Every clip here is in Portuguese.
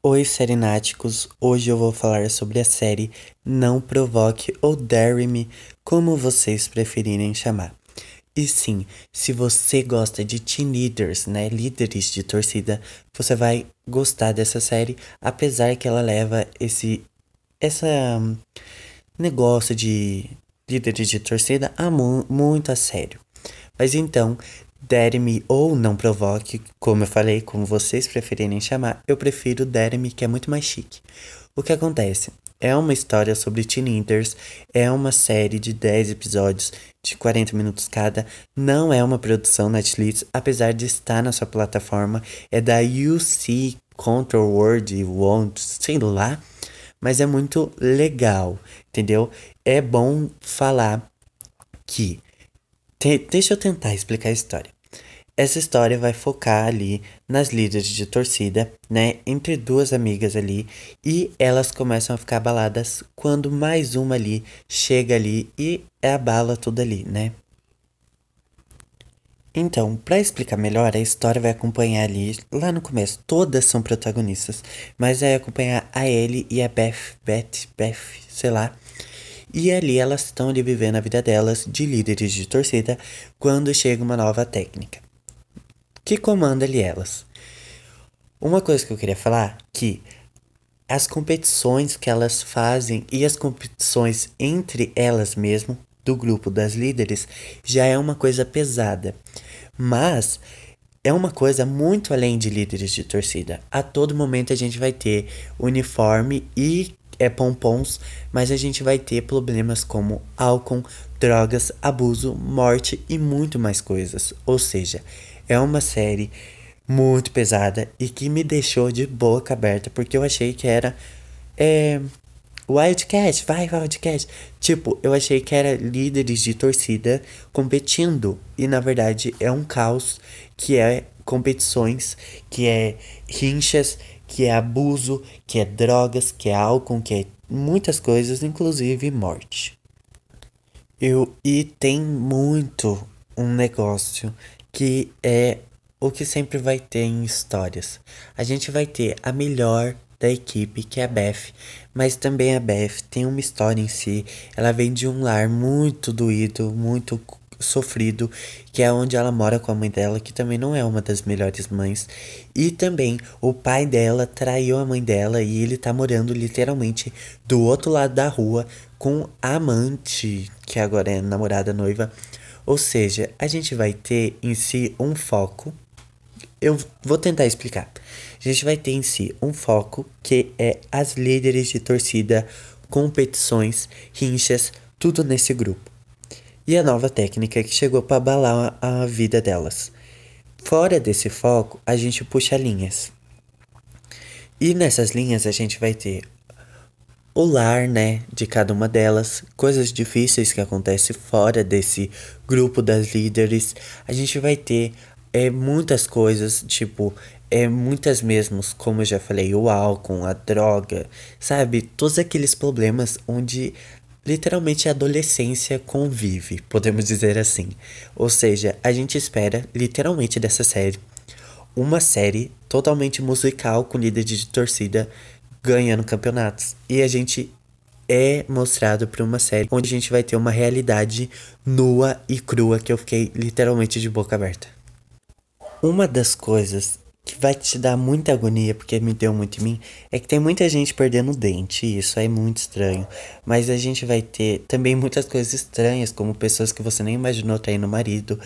Oi, serináticos! Hoje eu vou falar sobre a série Não Provoque ou Dare Me, como vocês preferirem chamar. E sim, se você gosta de team leaders, né, líderes de torcida, você vai gostar dessa série, apesar que ela leva esse essa um, negócio de líderes de torcida a mu muito a sério. Mas então, Dare-me ou não provoque, como eu falei, como vocês preferirem chamar, eu prefiro Dare-me, que é muito mais chique. O que acontece? É uma história sobre teenagers, é uma série de 10 episódios de 40 minutos cada, não é uma produção Netflix, apesar de estar na sua plataforma, é da UC Control World, Won't, sei lá, mas é muito legal, entendeu? É bom falar que deixa eu tentar explicar a história. Essa história vai focar ali nas líderes de torcida, né? Entre duas amigas ali. E elas começam a ficar abaladas quando mais uma ali chega ali e abala tudo ali, né? Então, para explicar melhor, a história vai acompanhar ali, lá no começo, todas são protagonistas, mas vai acompanhar a Ellie e a Beth, Beth, Beth, sei lá, e ali elas estão ali vivendo a vida delas de líderes de torcida quando chega uma nova técnica que comanda ali elas. Uma coisa que eu queria falar que as competições que elas fazem e as competições entre elas mesmo do grupo das líderes já é uma coisa pesada. Mas é uma coisa muito além de líderes de torcida. A todo momento a gente vai ter uniforme e é pompons, mas a gente vai ter problemas como álcool, drogas, abuso, morte e muito mais coisas. Ou seja, é uma série muito pesada e que me deixou de boca aberta porque eu achei que era é, Wildcat, vai Wildcat. Tipo, eu achei que era líderes de torcida competindo e na verdade é um caos que é competições, que é rinchas que é abuso, que é drogas, que é álcool, que é muitas coisas, inclusive morte. Eu, e tem muito um negócio que é o que sempre vai ter em histórias. A gente vai ter a melhor da equipe, que é a Beth, mas também a Beth tem uma história em si. Ela vem de um lar muito doído, muito sofrido, que é onde ela mora com a mãe dela, que também não é uma das melhores mães. E também o pai dela traiu a mãe dela e ele tá morando literalmente do outro lado da rua com a amante, que agora é namorada noiva. Ou seja, a gente vai ter em si um foco. Eu vou tentar explicar. A gente vai ter em si um foco que é as líderes de torcida, competições, rinchas, tudo nesse grupo e a nova técnica que chegou para abalar a vida delas. Fora desse foco, a gente puxa linhas. E nessas linhas a gente vai ter o lar, né, de cada uma delas, coisas difíceis que acontecem fora desse grupo das líderes. A gente vai ter é, muitas coisas, tipo, é muitas mesmos, como eu já falei, o álcool, a droga, sabe? Todos aqueles problemas onde literalmente a adolescência convive, podemos dizer assim. Ou seja, a gente espera literalmente dessa série uma série totalmente musical com líder de torcida ganhando campeonatos. E a gente é mostrado por uma série onde a gente vai ter uma realidade nua e crua que eu fiquei literalmente de boca aberta. Uma das coisas que vai te dar muita agonia, porque me deu muito em mim, é que tem muita gente perdendo dente, e isso é muito estranho. Mas a gente vai ter também muitas coisas estranhas, como pessoas que você nem imaginou traindo o marido,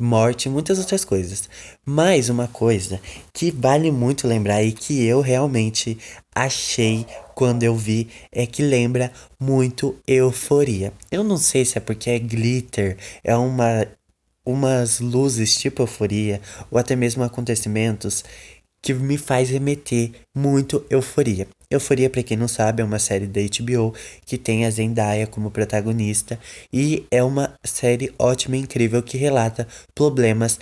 morte muitas outras coisas. Mas uma coisa que vale muito lembrar e que eu realmente achei quando eu vi é que lembra muito euforia. Eu não sei se é porque é glitter, é uma umas luzes tipo euforia, ou até mesmo acontecimentos que me faz remeter muito euforia. Euforia, para quem não sabe, é uma série da HBO que tem a Zendaya como protagonista e é uma série ótima e incrível que relata problemas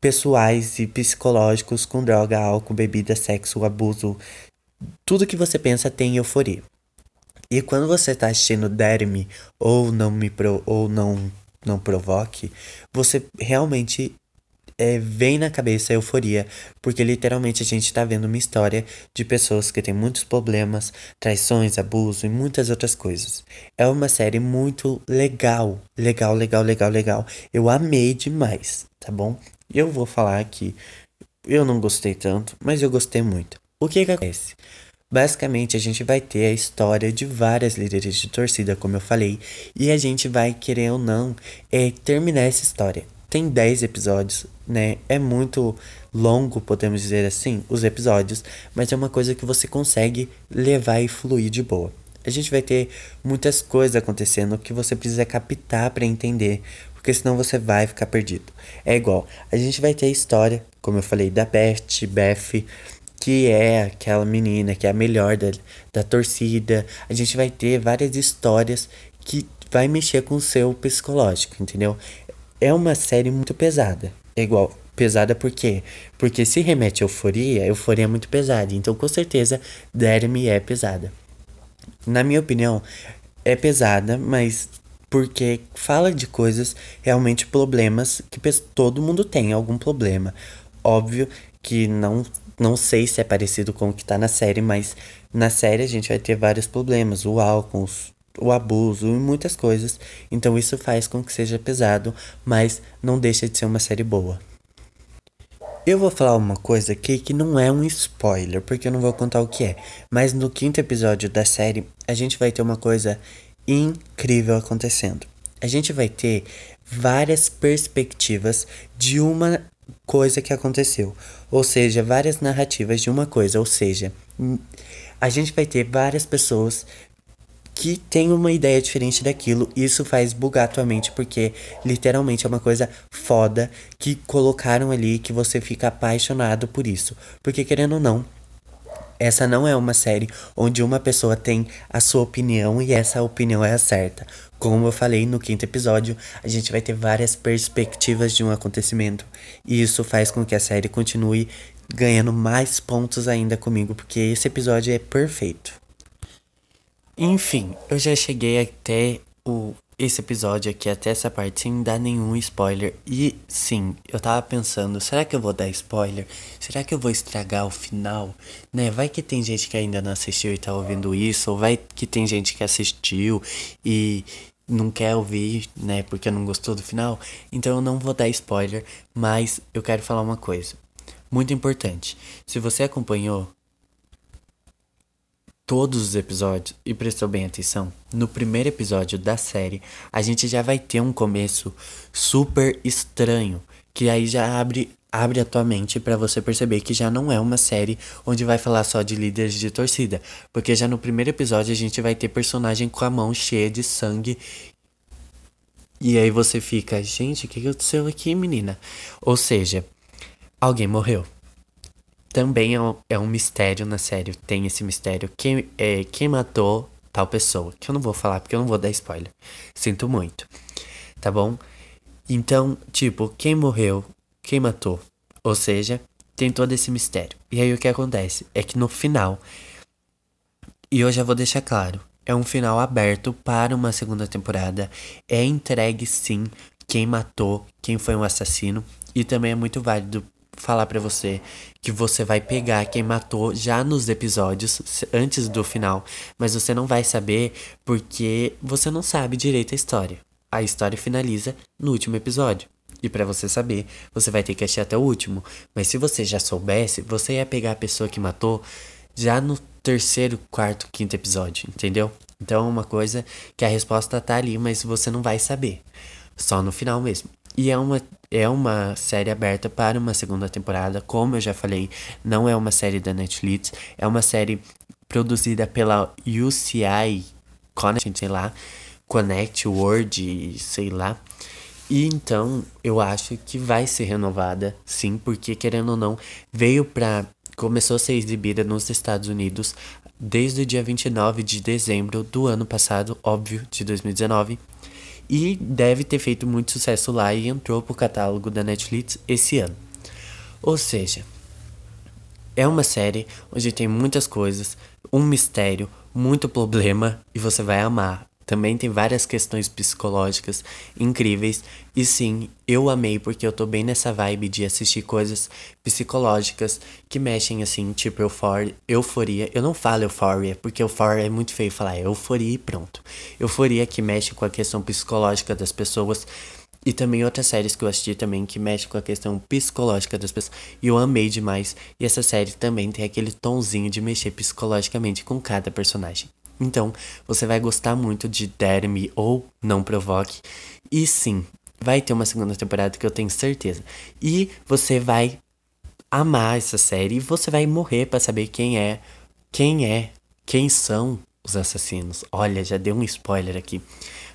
pessoais e psicológicos com droga, álcool, bebida, sexo, abuso, tudo que você pensa tem euforia. E quando você está assistindo Dare ou não me pro, ou não não provoque, você realmente é, vem na cabeça a euforia, porque literalmente a gente tá vendo uma história de pessoas que têm muitos problemas, traições, abuso e muitas outras coisas. É uma série muito legal, legal, legal, legal, legal. Eu amei demais, tá bom? Eu vou falar que eu não gostei tanto, mas eu gostei muito. O que, que acontece? Basicamente, a gente vai ter a história de várias líderes de torcida, como eu falei, e a gente vai, querer ou não, é, terminar essa história. Tem 10 episódios, né? É muito longo, podemos dizer assim, os episódios, mas é uma coisa que você consegue levar e fluir de boa. A gente vai ter muitas coisas acontecendo que você precisa captar para entender, porque senão você vai ficar perdido. É igual, a gente vai ter a história, como eu falei, da Beth, Beth, que é aquela menina que é a melhor da, da torcida. A gente vai ter várias histórias que vai mexer com o seu psicológico, entendeu? É uma série muito pesada. É igual, pesada por quê? Porque se remete a euforia, euforia é muito pesada. Então, com certeza, Dermy é pesada. Na minha opinião, é pesada, mas porque fala de coisas realmente problemas que todo mundo tem algum problema. Óbvio que não não sei se é parecido com o que tá na série, mas na série a gente vai ter vários problemas, o álcool, o abuso e muitas coisas. Então isso faz com que seja pesado, mas não deixa de ser uma série boa. Eu vou falar uma coisa aqui que não é um spoiler, porque eu não vou contar o que é. Mas no quinto episódio da série, a gente vai ter uma coisa incrível acontecendo. A gente vai ter várias perspectivas de uma coisa que aconteceu. Ou seja, várias narrativas de uma coisa. Ou seja, a gente vai ter várias pessoas que têm uma ideia diferente daquilo. Isso faz bugar tua mente, porque literalmente é uma coisa foda que colocaram ali que você fica apaixonado por isso. Porque querendo ou não, essa não é uma série onde uma pessoa tem a sua opinião e essa opinião é a certa. Como eu falei no quinto episódio, a gente vai ter várias perspectivas de um acontecimento. E isso faz com que a série continue ganhando mais pontos ainda comigo, porque esse episódio é perfeito. Enfim, eu já cheguei até o esse episódio aqui, até essa parte, sem dar nenhum spoiler. E sim, eu tava pensando, será que eu vou dar spoiler? Será que eu vou estragar o final? Né? Vai que tem gente que ainda não assistiu e tá ouvindo isso, ou vai que tem gente que assistiu e não quer ouvir, né, porque não gostou do final. Então eu não vou dar spoiler, mas eu quero falar uma coisa muito importante. Se você acompanhou todos os episódios e prestou bem atenção, no primeiro episódio da série, a gente já vai ter um começo super estranho, que aí já abre abre a tua mente para você perceber que já não é uma série onde vai falar só de líderes de torcida, porque já no primeiro episódio a gente vai ter personagem com a mão cheia de sangue. E aí você fica, gente, o que aconteceu aqui, menina? Ou seja, alguém morreu também é um, é um mistério na série. Tem esse mistério. Quem, é, quem matou tal pessoa? Que eu não vou falar porque eu não vou dar spoiler. Sinto muito. Tá bom? Então, tipo, quem morreu? Quem matou? Ou seja, tem todo esse mistério. E aí o que acontece? É que no final. E eu já vou deixar claro. É um final aberto para uma segunda temporada. É entregue sim quem matou, quem foi um assassino. E também é muito válido falar para você que você vai pegar quem matou já nos episódios antes do final, mas você não vai saber porque você não sabe direito a história. A história finaliza no último episódio. E para você saber, você vai ter que assistir até o último. Mas se você já soubesse, você ia pegar a pessoa que matou já no terceiro, quarto, quinto episódio, entendeu? Então é uma coisa que a resposta tá ali, mas você não vai saber. Só no final mesmo. E é uma, é uma série aberta para uma segunda temporada, como eu já falei, não é uma série da Netflix, é uma série produzida pela UCI Connect, sei lá, Connect World, sei lá. E então eu acho que vai ser renovada, sim, porque querendo ou não, veio pra. começou a ser exibida nos Estados Unidos desde o dia 29 de dezembro do ano passado, óbvio, de 2019. E deve ter feito muito sucesso lá e entrou pro catálogo da Netflix esse ano. Ou seja, é uma série onde tem muitas coisas, um mistério, muito problema e você vai amar. Também tem várias questões psicológicas incríveis. E sim, eu amei porque eu tô bem nessa vibe de assistir coisas psicológicas que mexem assim, tipo euforia. euforia. Eu não falo euforia, porque euforia é muito feio falar, é euforia e pronto. Euforia que mexe com a questão psicológica das pessoas. E também outras séries que eu assisti também que mexe com a questão psicológica das pessoas. E eu amei demais. E essa série também tem aquele tonzinho de mexer psicologicamente com cada personagem. Então, você vai gostar muito de Dare Me ou Não Provoque. E sim, vai ter uma segunda temporada que eu tenho certeza. E você vai amar essa série e você vai morrer para saber quem é, quem é, quem são os assassinos. Olha, já deu um spoiler aqui.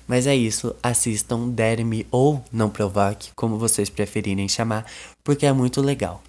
Mas é isso, assistam Dare Me ou Não Provoque, como vocês preferirem chamar, porque é muito legal.